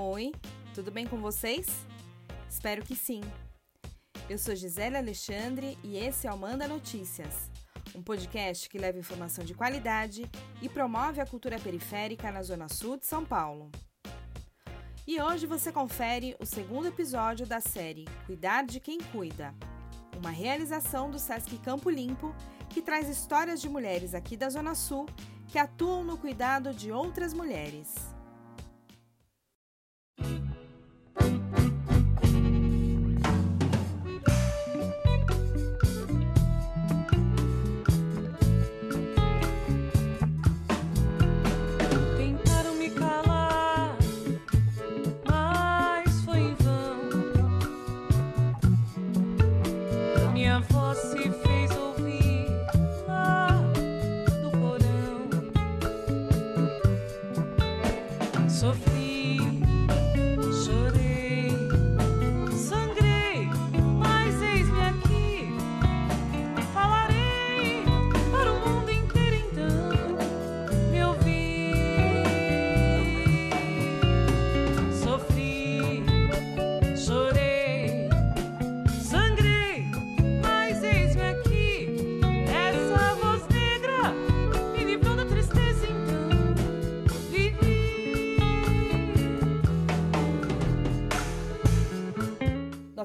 Oi, tudo bem com vocês? Espero que sim. Eu sou Gisele Alexandre e esse é o Manda Notícias, um podcast que leva informação de qualidade e promove a cultura periférica na Zona Sul de São Paulo. E hoje você confere o segundo episódio da série Cuidar de Quem Cuida, uma realização do Sesc Campo Limpo que traz histórias de mulheres aqui da Zona Sul que atuam no cuidado de outras mulheres.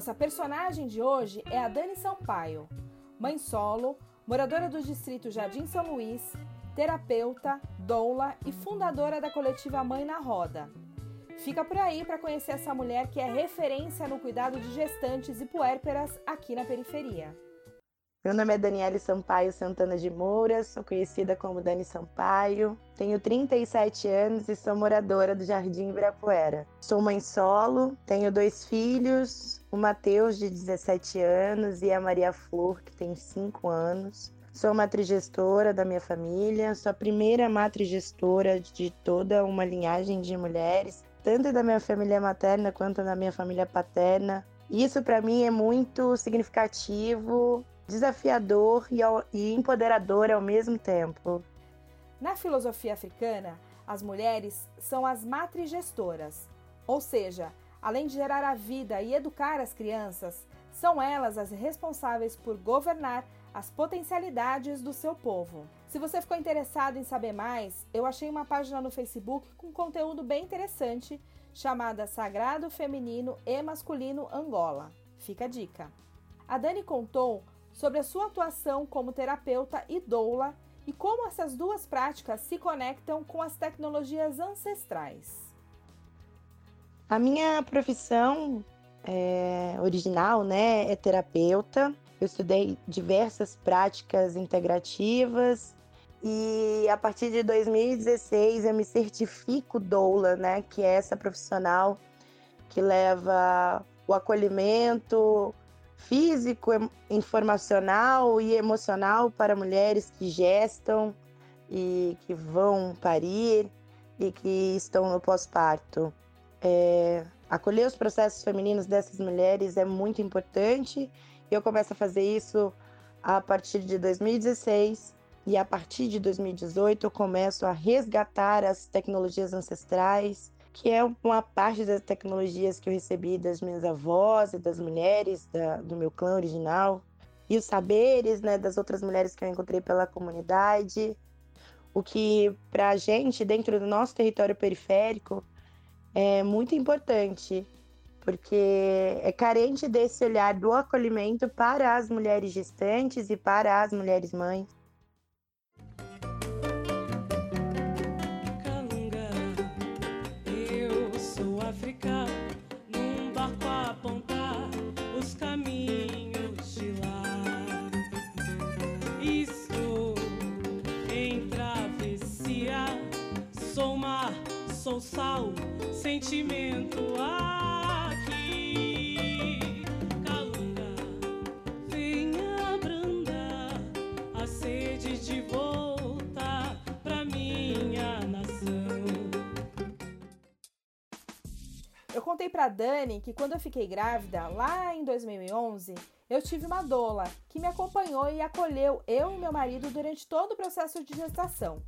Nossa personagem de hoje é a Dani Sampaio, mãe solo, moradora do distrito Jardim São Luís, terapeuta, doula e fundadora da coletiva Mãe na Roda. Fica por aí para conhecer essa mulher que é referência no cuidado de gestantes e puérperas aqui na periferia. Meu nome é Daniele Sampaio Santana de Moura, sou conhecida como Dani Sampaio, tenho 37 anos e sou moradora do Jardim Ibirapuera. Sou mãe solo, tenho dois filhos, o Matheus, de 17 anos, e a Maria Flor, que tem 5 anos. Sou matrigestora da minha família, sou a primeira matrigestora de toda uma linhagem de mulheres, tanto da minha família materna quanto da minha família paterna. Isso para mim é muito significativo desafiador e empoderador ao mesmo tempo. Na filosofia africana, as mulheres são as matrigestoras, ou seja, além de gerar a vida e educar as crianças, são elas as responsáveis por governar as potencialidades do seu povo. Se você ficou interessado em saber mais, eu achei uma página no Facebook com conteúdo bem interessante chamada Sagrado Feminino e Masculino Angola. Fica a dica. A Dani contou sobre a sua atuação como terapeuta e doula e como essas duas práticas se conectam com as tecnologias ancestrais. A minha profissão é, original né, é terapeuta. Eu estudei diversas práticas integrativas e a partir de 2016 eu me certifico doula, né, que é essa profissional que leva o acolhimento, físico, informacional e emocional para mulheres que gestam e que vão parir e que estão no pós-parto. É, acolher os processos femininos dessas mulheres é muito importante. Eu começo a fazer isso a partir de 2016 e a partir de 2018 eu começo a resgatar as tecnologias ancestrais que é uma parte das tecnologias que eu recebi das minhas avós e das mulheres da, do meu clã original, e os saberes né, das outras mulheres que eu encontrei pela comunidade, o que para a gente, dentro do nosso território periférico, é muito importante, porque é carente desse olhar do acolhimento para as mulheres gestantes e para as mulheres mães. sou sal, sentimento aqui. Calunga, venha abrandar a sede de volta pra minha nação. Eu contei pra Dani que quando eu fiquei grávida, lá em 2011, eu tive uma doula que me acompanhou e acolheu eu e meu marido durante todo o processo de gestação.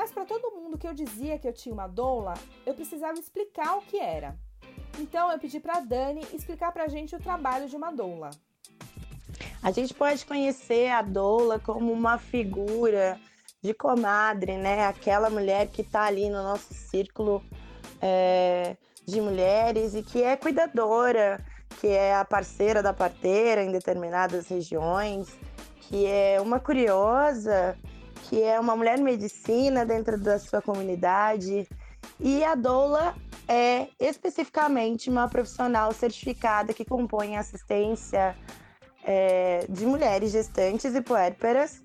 Mas para todo mundo que eu dizia que eu tinha uma doula, eu precisava explicar o que era. Então eu pedi para Dani explicar para a gente o trabalho de uma doula. A gente pode conhecer a doula como uma figura de comadre, né? Aquela mulher que está ali no nosso círculo é, de mulheres e que é cuidadora, que é a parceira da parteira em determinadas regiões, que é uma curiosa, que é uma mulher medicina dentro da sua comunidade. E a doula é especificamente uma profissional certificada que compõe assistência é, de mulheres gestantes e puérperas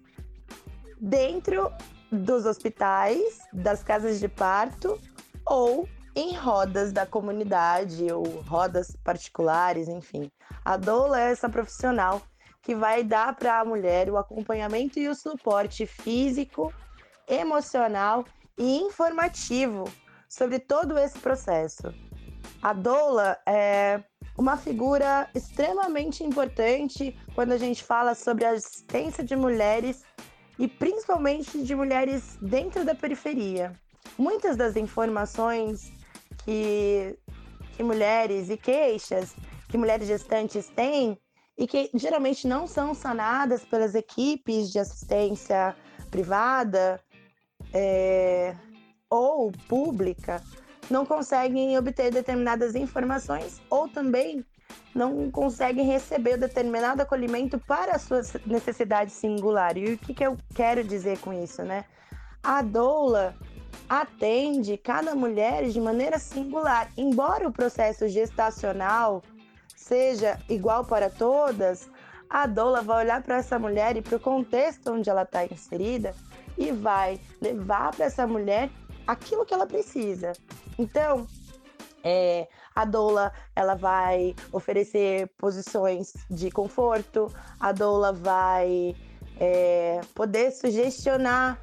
dentro dos hospitais, das casas de parto ou em rodas da comunidade ou rodas particulares, enfim. A doula é essa profissional que vai dar para a mulher o acompanhamento e o suporte físico, emocional e informativo sobre todo esse processo. A doula é uma figura extremamente importante quando a gente fala sobre a assistência de mulheres e principalmente de mulheres dentro da periferia. Muitas das informações que, que mulheres e queixas que mulheres gestantes têm e que geralmente não são sanadas pelas equipes de assistência privada é, ou pública, não conseguem obter determinadas informações ou também não conseguem receber determinado acolhimento para a sua necessidade singular. E o que, que eu quero dizer com isso, né? A doula atende cada mulher de maneira singular. Embora o processo gestacional seja igual para todas, a doula vai olhar para essa mulher e para o contexto onde ela está inserida e vai levar para essa mulher aquilo que ela precisa. Então, é, a doula ela vai oferecer posições de conforto, a doula vai é, poder sugestionar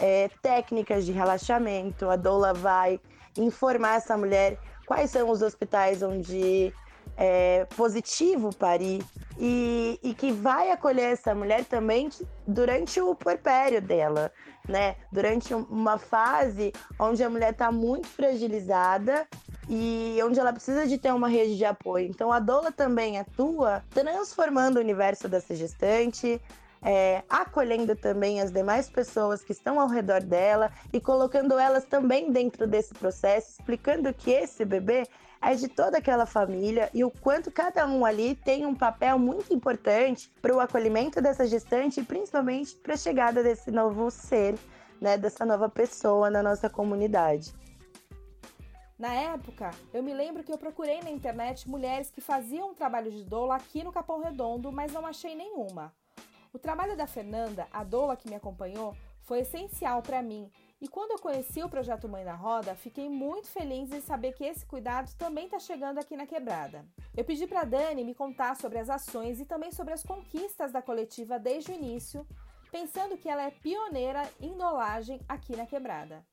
é, técnicas de relaxamento, a doula vai informar essa mulher quais são os hospitais onde é positivo parir e, e que vai acolher essa mulher também durante o puerpério dela, né? Durante uma fase onde a mulher está muito fragilizada e onde ela precisa de ter uma rede de apoio. Então a doula também atua transformando o universo dessa gestante, é, acolhendo também as demais pessoas que estão ao redor dela e colocando elas também dentro desse processo, explicando que esse bebê é de toda aquela família e o quanto cada um ali tem um papel muito importante para o acolhimento dessa gestante e principalmente para a chegada desse novo ser, né, dessa nova pessoa na nossa comunidade. Na época, eu me lembro que eu procurei na internet mulheres que faziam um trabalho de doula aqui no Capão Redondo, mas não achei nenhuma. O trabalho da Fernanda, a doula que me acompanhou, foi essencial para mim. E quando eu conheci o projeto Mãe na Roda, fiquei muito feliz em saber que esse cuidado também está chegando aqui na Quebrada. Eu pedi para Dani me contar sobre as ações e também sobre as conquistas da coletiva desde o início, pensando que ela é pioneira em dolagem aqui na Quebrada.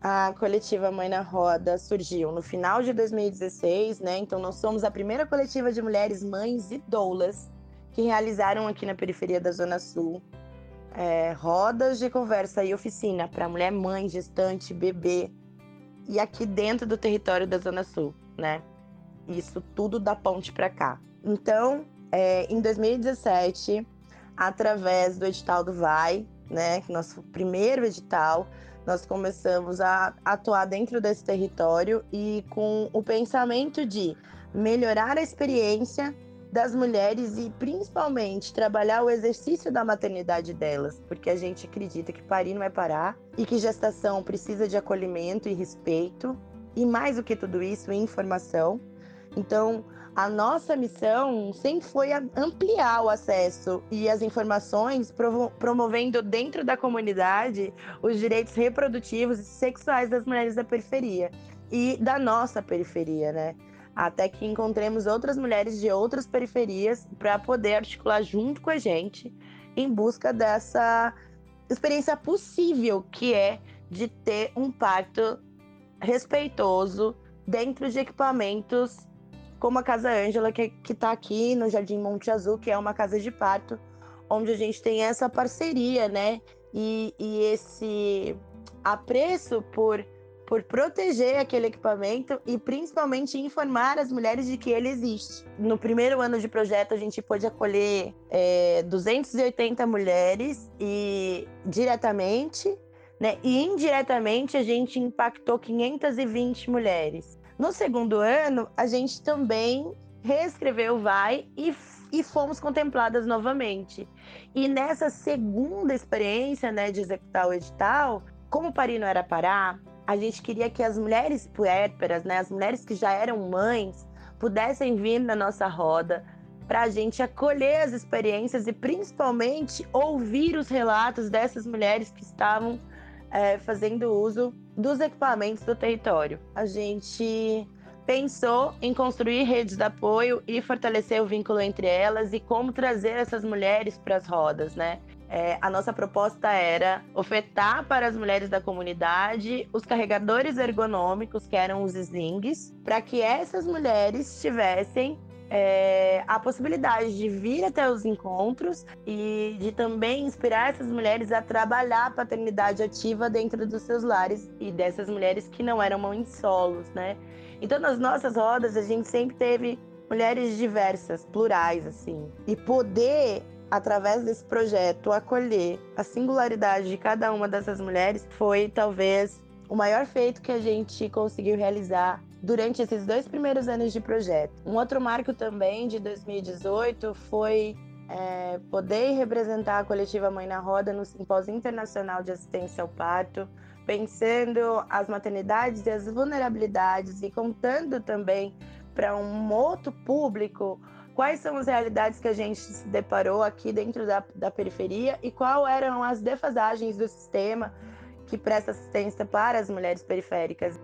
A coletiva Mãe na Roda surgiu no final de 2016, né? Então nós somos a primeira coletiva de mulheres mães e doulas que realizaram aqui na periferia da Zona Sul é, rodas de conversa e oficina para mulher mãe, gestante, bebê, e aqui dentro do território da Zona Sul, né? Isso tudo da ponte para cá. Então, é, em 2017, através do edital do Vai, né, nosso primeiro edital, nós começamos a atuar dentro desse território e com o pensamento de melhorar a experiência das mulheres e principalmente trabalhar o exercício da maternidade delas, porque a gente acredita que parir não é parar e que gestação precisa de acolhimento e respeito e mais do que tudo isso, informação. Então, a nossa missão sempre foi ampliar o acesso e as informações, promovendo dentro da comunidade os direitos reprodutivos e sexuais das mulheres da periferia e da nossa periferia, né? Até que encontremos outras mulheres de outras periferias para poder articular junto com a gente em busca dessa experiência possível que é de ter um parto respeitoso dentro de equipamentos como a Casa Ângela, que está aqui no Jardim Monte Azul, que é uma casa de parto, onde a gente tem essa parceria, né, e, e esse apreço por por proteger aquele equipamento e principalmente informar as mulheres de que ele existe. No primeiro ano de projeto, a gente pôde acolher é, 280 mulheres e diretamente, né, e indiretamente a gente impactou 520 mulheres. No segundo ano, a gente também reescreveu o VAI e, e fomos contempladas novamente. E nessa segunda experiência né, de executar o edital, como o Paris não era parar, a gente queria que as mulheres puérperas, né, as mulheres que já eram mães, pudessem vir na nossa roda para a gente acolher as experiências e principalmente ouvir os relatos dessas mulheres que estavam é, fazendo uso dos equipamentos do território. A gente pensou em construir redes de apoio e fortalecer o vínculo entre elas e como trazer essas mulheres para as rodas, né? É, a nossa proposta era ofertar para as mulheres da comunidade os carregadores ergonômicos, que eram os slings, para que essas mulheres tivessem é, a possibilidade de vir até os encontros e de também inspirar essas mulheres a trabalhar a paternidade ativa dentro dos seus lares e dessas mulheres que não eram mães solos, né? Então, nas nossas rodas, a gente sempre teve mulheres diversas, plurais, assim. E poder através desse projeto, acolher a singularidade de cada uma dessas mulheres foi talvez o maior feito que a gente conseguiu realizar durante esses dois primeiros anos de projeto. Um outro marco também de 2018 foi é, poder representar a coletiva Mãe na Roda no Simpósio Internacional de Assistência ao Parto, pensando as maternidades e as vulnerabilidades e contando também para um outro público quais são as realidades que a gente se deparou aqui dentro da, da periferia e quais eram as defasagens do sistema que presta assistência para as mulheres periféricas.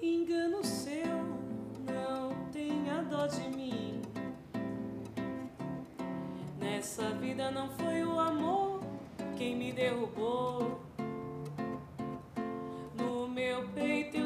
Engano seu, não tenha dó de mim. Nessa vida não foi o amor quem me derrubou meu peito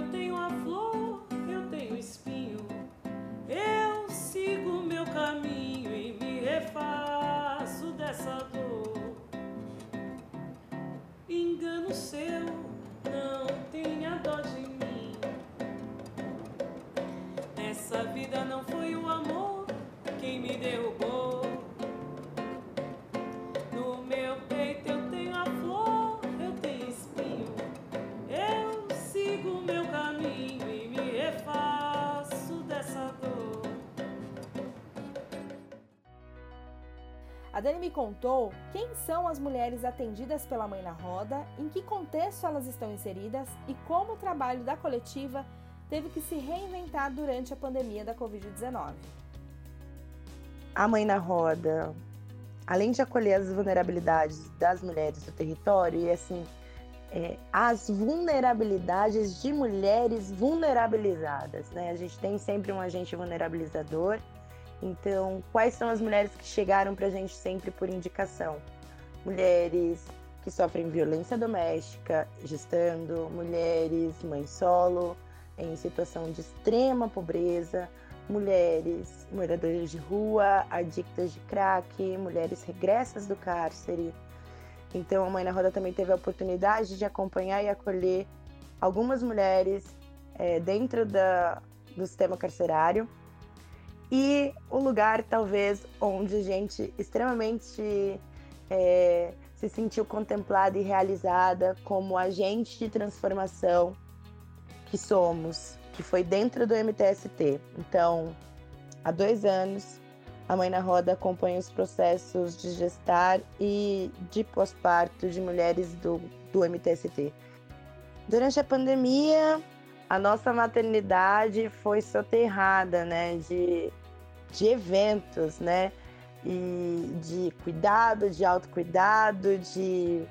Dani me contou quem são as mulheres atendidas pela Mãe na Roda, em que contexto elas estão inseridas e como o trabalho da coletiva teve que se reinventar durante a pandemia da Covid-19. A Mãe na Roda, além de acolher as vulnerabilidades das mulheres do território e assim é, as vulnerabilidades de mulheres vulnerabilizadas. Né? A gente tem sempre um agente vulnerabilizador. Então, quais são as mulheres que chegaram para a gente sempre por indicação? Mulheres que sofrem violência doméstica, gestando, mulheres mães solo, em situação de extrema pobreza, mulheres moradoras de rua, adictas de crack, mulheres regressas do cárcere, então a Mãe na Roda também teve a oportunidade de acompanhar e acolher algumas mulheres é, dentro da, do sistema carcerário e o lugar talvez onde gente extremamente é, se sentiu contemplada e realizada como agente de transformação que somos, que foi dentro do MTST. Então, há dois anos a Mãe na Roda acompanha os processos de gestar e de pós-parto de mulheres do, do MTST. Durante a pandemia, a nossa maternidade foi soterrada né, de, de eventos, né? E de cuidado, de autocuidado, de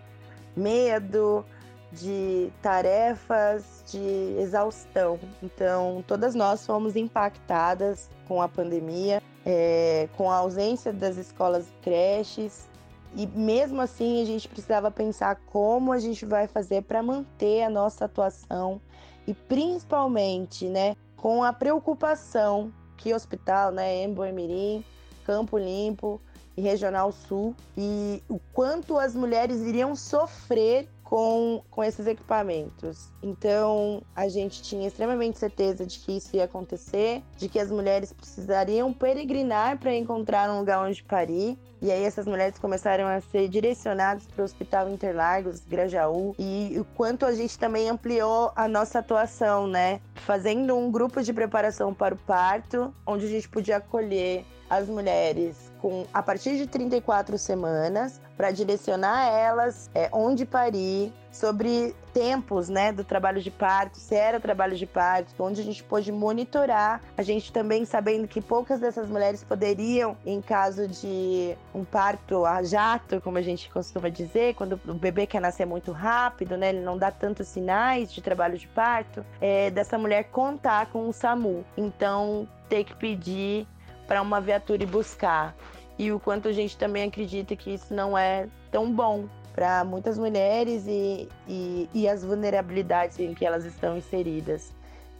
medo, de tarefas, de exaustão. Então, todas nós fomos impactadas com a pandemia é, com a ausência das escolas e creches. E mesmo assim, a gente precisava pensar como a gente vai fazer para manter a nossa atuação e principalmente, né, com a preocupação que hospital, né? Emboemirim, Campo Limpo e Regional Sul, e o quanto as mulheres iriam sofrer com, com esses equipamentos. Então, a gente tinha extremamente certeza de que isso ia acontecer, de que as mulheres precisariam peregrinar para encontrar um lugar onde parir. E aí essas mulheres começaram a ser direcionadas para o Hospital Interlagos, Grajaú, e o quanto a gente também ampliou a nossa atuação, né? Fazendo um grupo de preparação para o parto, onde a gente podia acolher as mulheres com a partir de 34 semanas para direcionar elas é, onde parir, sobre tempos, né, do trabalho de parto, se era trabalho de parto, onde a gente pôde monitorar, a gente também sabendo que poucas dessas mulheres poderiam, em caso de um parto a jato, como a gente costuma dizer, quando o bebê quer nascer muito rápido, né, ele não dá tantos sinais de trabalho de parto, é, dessa mulher contar com o SAMU. Então, ter que pedir para uma viatura ir buscar. E o quanto a gente também acredita que isso não é tão bom para muitas mulheres e, e, e as vulnerabilidades em que elas estão inseridas.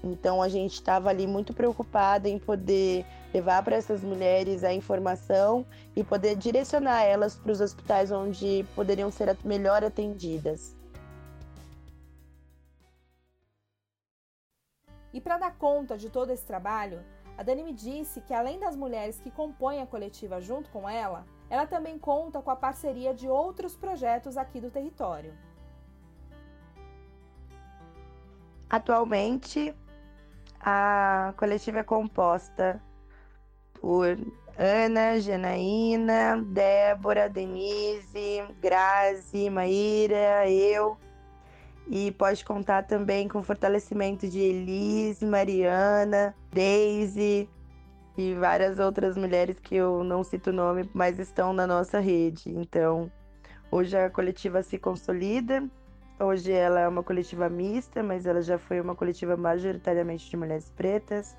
Então a gente estava ali muito preocupada em poder levar para essas mulheres a informação e poder direcionar elas para os hospitais onde poderiam ser melhor atendidas. E para dar conta de todo esse trabalho, a Dani me disse que além das mulheres que compõem a coletiva junto com ela, ela também conta com a parceria de outros projetos aqui do território. Atualmente, a coletiva é composta por Ana, Janaína, Débora, Denise, Grazi, Maíra, eu. E pode contar também com o fortalecimento de Elis, Mariana, Daisy, e várias outras mulheres que eu não cito o nome, mas estão na nossa rede. Então, hoje a coletiva se consolida. Hoje ela é uma coletiva mista, mas ela já foi uma coletiva majoritariamente de mulheres pretas.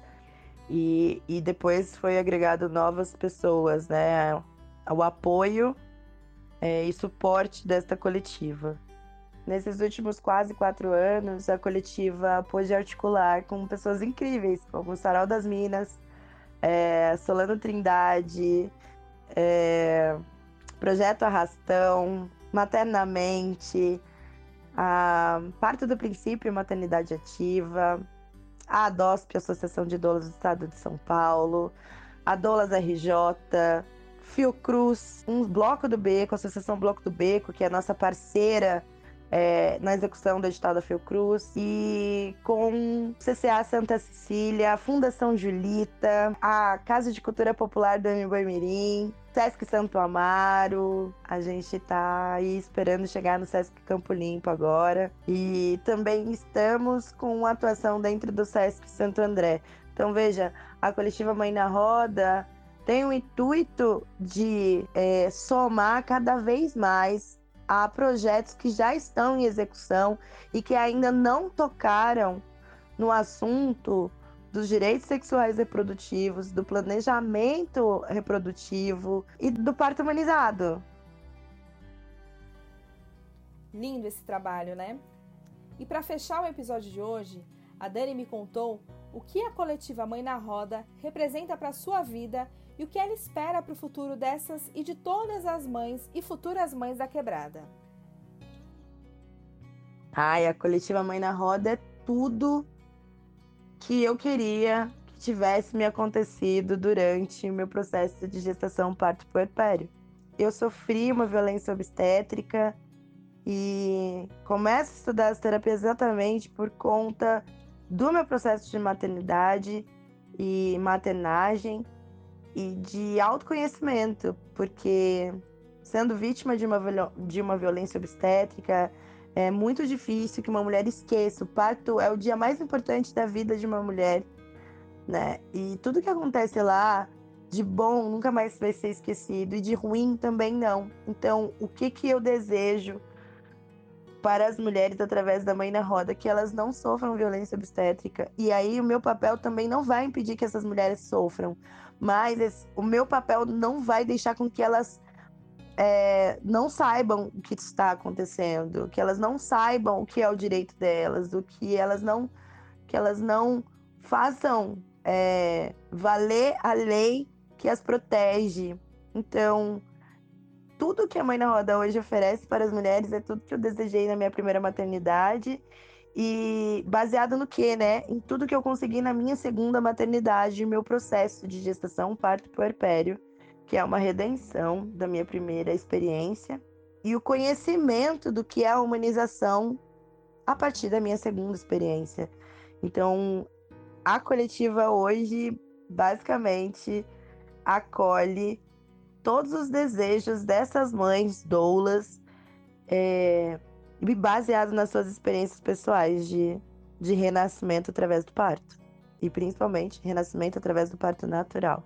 E, e depois foi agregado novas pessoas, né? O apoio é, e suporte desta coletiva. Nesses últimos quase quatro anos, a coletiva pôde articular com pessoas incríveis, como o Sarau das Minas, é, Solano Trindade, é, Projeto Arrastão, Maternamente, Parto do Princípio Maternidade Ativa, a ADOSP, Associação de Doulas do Estado de São Paulo, a Doulas RJ, Fiocruz, um Bloco do Beco, Associação Bloco do Beco, que é a nossa parceira é, na execução do edital da Fiocruz e com CCA Santa Cecília, Fundação Julita, a Casa de Cultura Popular do Mirim, Sesc Santo Amaro, a gente está aí esperando chegar no Sesc Campo Limpo agora e também estamos com atuação dentro do Sesc Santo André. Então veja, a coletiva Mãe na Roda tem o intuito de é, somar cada vez mais a projetos que já estão em execução e que ainda não tocaram no assunto dos direitos sexuais reprodutivos, do planejamento reprodutivo e do parto humanizado. Lindo esse trabalho, né? E para fechar o episódio de hoje, a Dani me contou o que a coletiva Mãe na Roda representa para sua vida e o que ela espera para o futuro dessas e de todas as mães e futuras mães da quebrada. Ai, a coletiva Mãe na Roda é tudo que eu queria que tivesse me acontecido durante o meu processo de gestação parto puerpério. Eu sofri uma violência obstétrica e começo a estudar as terapias exatamente por conta do meu processo de maternidade e maternagem e de autoconhecimento, porque sendo vítima de uma, de uma violência obstétrica, é muito difícil que uma mulher esqueça. O parto é o dia mais importante da vida de uma mulher, né? E tudo que acontece lá, de bom, nunca mais vai ser esquecido, e de ruim também não. Então, o que, que eu desejo para as mulheres através da Mãe na Roda? Que elas não sofram violência obstétrica. E aí, o meu papel também não vai impedir que essas mulheres sofram mas esse, o meu papel não vai deixar com que elas é, não saibam o que está acontecendo, que elas não saibam o que é o direito delas, o que elas não que elas não façam é, valer a lei que as protege. Então, tudo que a Mãe na Roda hoje oferece para as mulheres é tudo que eu desejei na minha primeira maternidade. E baseado no que, né? Em tudo que eu consegui na minha segunda maternidade, meu processo de gestação, parto e puerpério, que é uma redenção da minha primeira experiência, e o conhecimento do que é a humanização a partir da minha segunda experiência. Então, a coletiva hoje basicamente acolhe todos os desejos dessas mães doulas, é, baseado nas suas experiências pessoais de, de renascimento através do parto. E principalmente renascimento através do parto natural.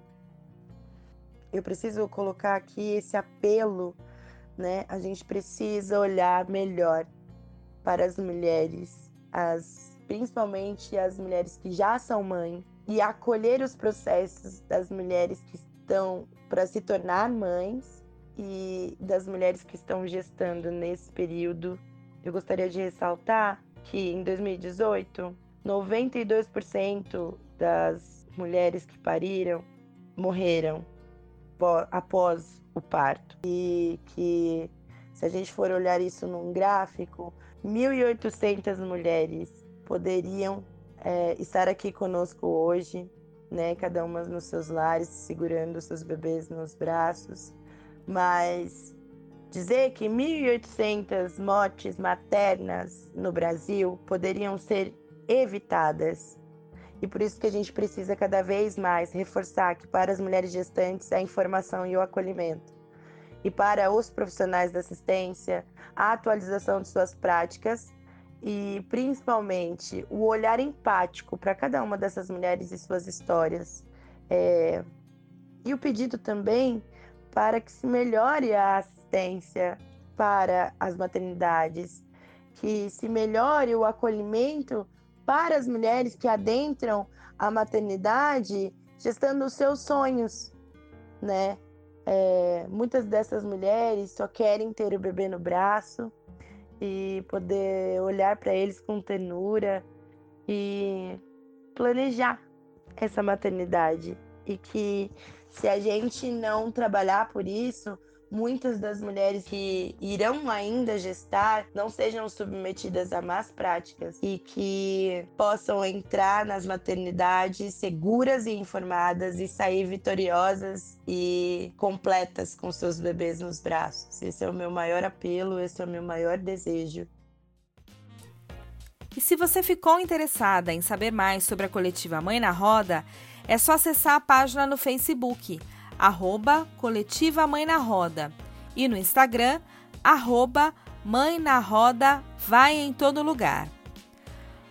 Eu preciso colocar aqui esse apelo, né? A gente precisa olhar melhor para as mulheres, as principalmente as mulheres que já são mães, e acolher os processos das mulheres que estão para se tornar mães e das mulheres que estão gestando nesse período. Eu gostaria de ressaltar que em 2018, 92% das mulheres que pariram morreram após o parto. E que, se a gente for olhar isso num gráfico, 1.800 mulheres poderiam é, estar aqui conosco hoje, né? Cada uma nos seus lares, segurando seus bebês nos braços. Mas dizer que 1.800 mortes maternas no Brasil poderiam ser evitadas. E por isso que a gente precisa cada vez mais reforçar que para as mulheres gestantes a informação e o acolhimento. E para os profissionais da assistência, a atualização de suas práticas e principalmente o olhar empático para cada uma dessas mulheres e suas histórias. É... E o pedido também para que se melhore a assistência para as maternidades, que se melhore o acolhimento para as mulheres que adentram a maternidade gestando os seus sonhos, né? É, muitas dessas mulheres só querem ter o bebê no braço, e poder olhar para eles com ternura e planejar essa maternidade. E que se a gente não trabalhar por isso, muitas das mulheres que irão ainda gestar não sejam submetidas a más práticas e que possam entrar nas maternidades seguras e informadas e sair vitoriosas e completas com seus bebês nos braços. Esse é o meu maior apelo, esse é o meu maior desejo. E se você ficou interessada em saber mais sobre a coletiva Mãe na Roda, é só acessar a página no Facebook arroba Coletiva Mãe na Roda. E no Instagram, arroba Mãe na Roda vai em todo lugar.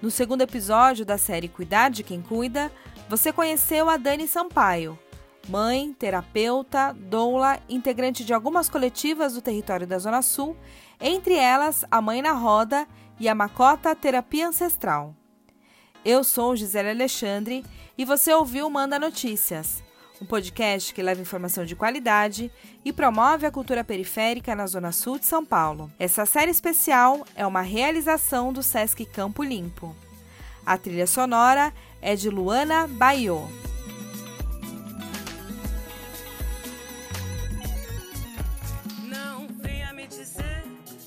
No segundo episódio da série Cuidar de Quem Cuida, você conheceu a Dani Sampaio, mãe, terapeuta, doula, integrante de algumas coletivas do território da Zona Sul, entre elas a Mãe na Roda e a Macota Terapia Ancestral. Eu sou Gisele Alexandre e você ouviu Manda Notícias um podcast que leva informação de qualidade e promove a cultura periférica na Zona Sul de São Paulo. Essa série especial é uma realização do Sesc Campo Limpo. A trilha sonora é de Luana Baiô. Não venha me dizer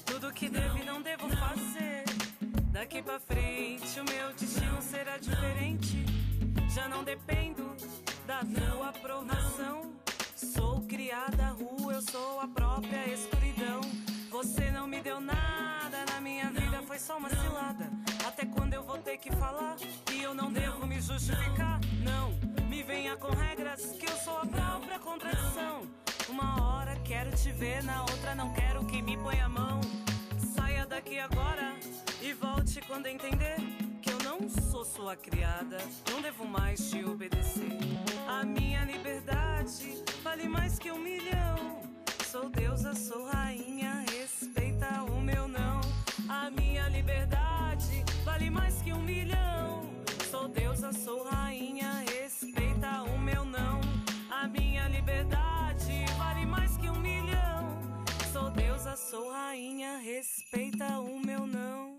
tudo que e não devo fazer. Daqui pra frente o meu destino será diferente. Já não dependo da tua aprovação. Sou criada rua, eu sou a própria escuridão. Você não me deu nada na minha vida, foi só uma cilada. Até quando eu vou ter que falar que eu não devo me justificar? Não, me venha com regras que eu sou a própria contradição. Uma hora quero te ver, na outra não quero que me ponha a mão. Saia daqui agora e volte quando entender não sou sua criada, não devo mais te obedecer. A minha liberdade vale mais que um milhão. Sou deusa, sou rainha, respeita o meu não. A minha liberdade vale mais que um milhão. Sou deusa, sou rainha, respeita o meu não. A minha liberdade vale mais que um milhão. Sou deusa, sou rainha, respeita o meu não.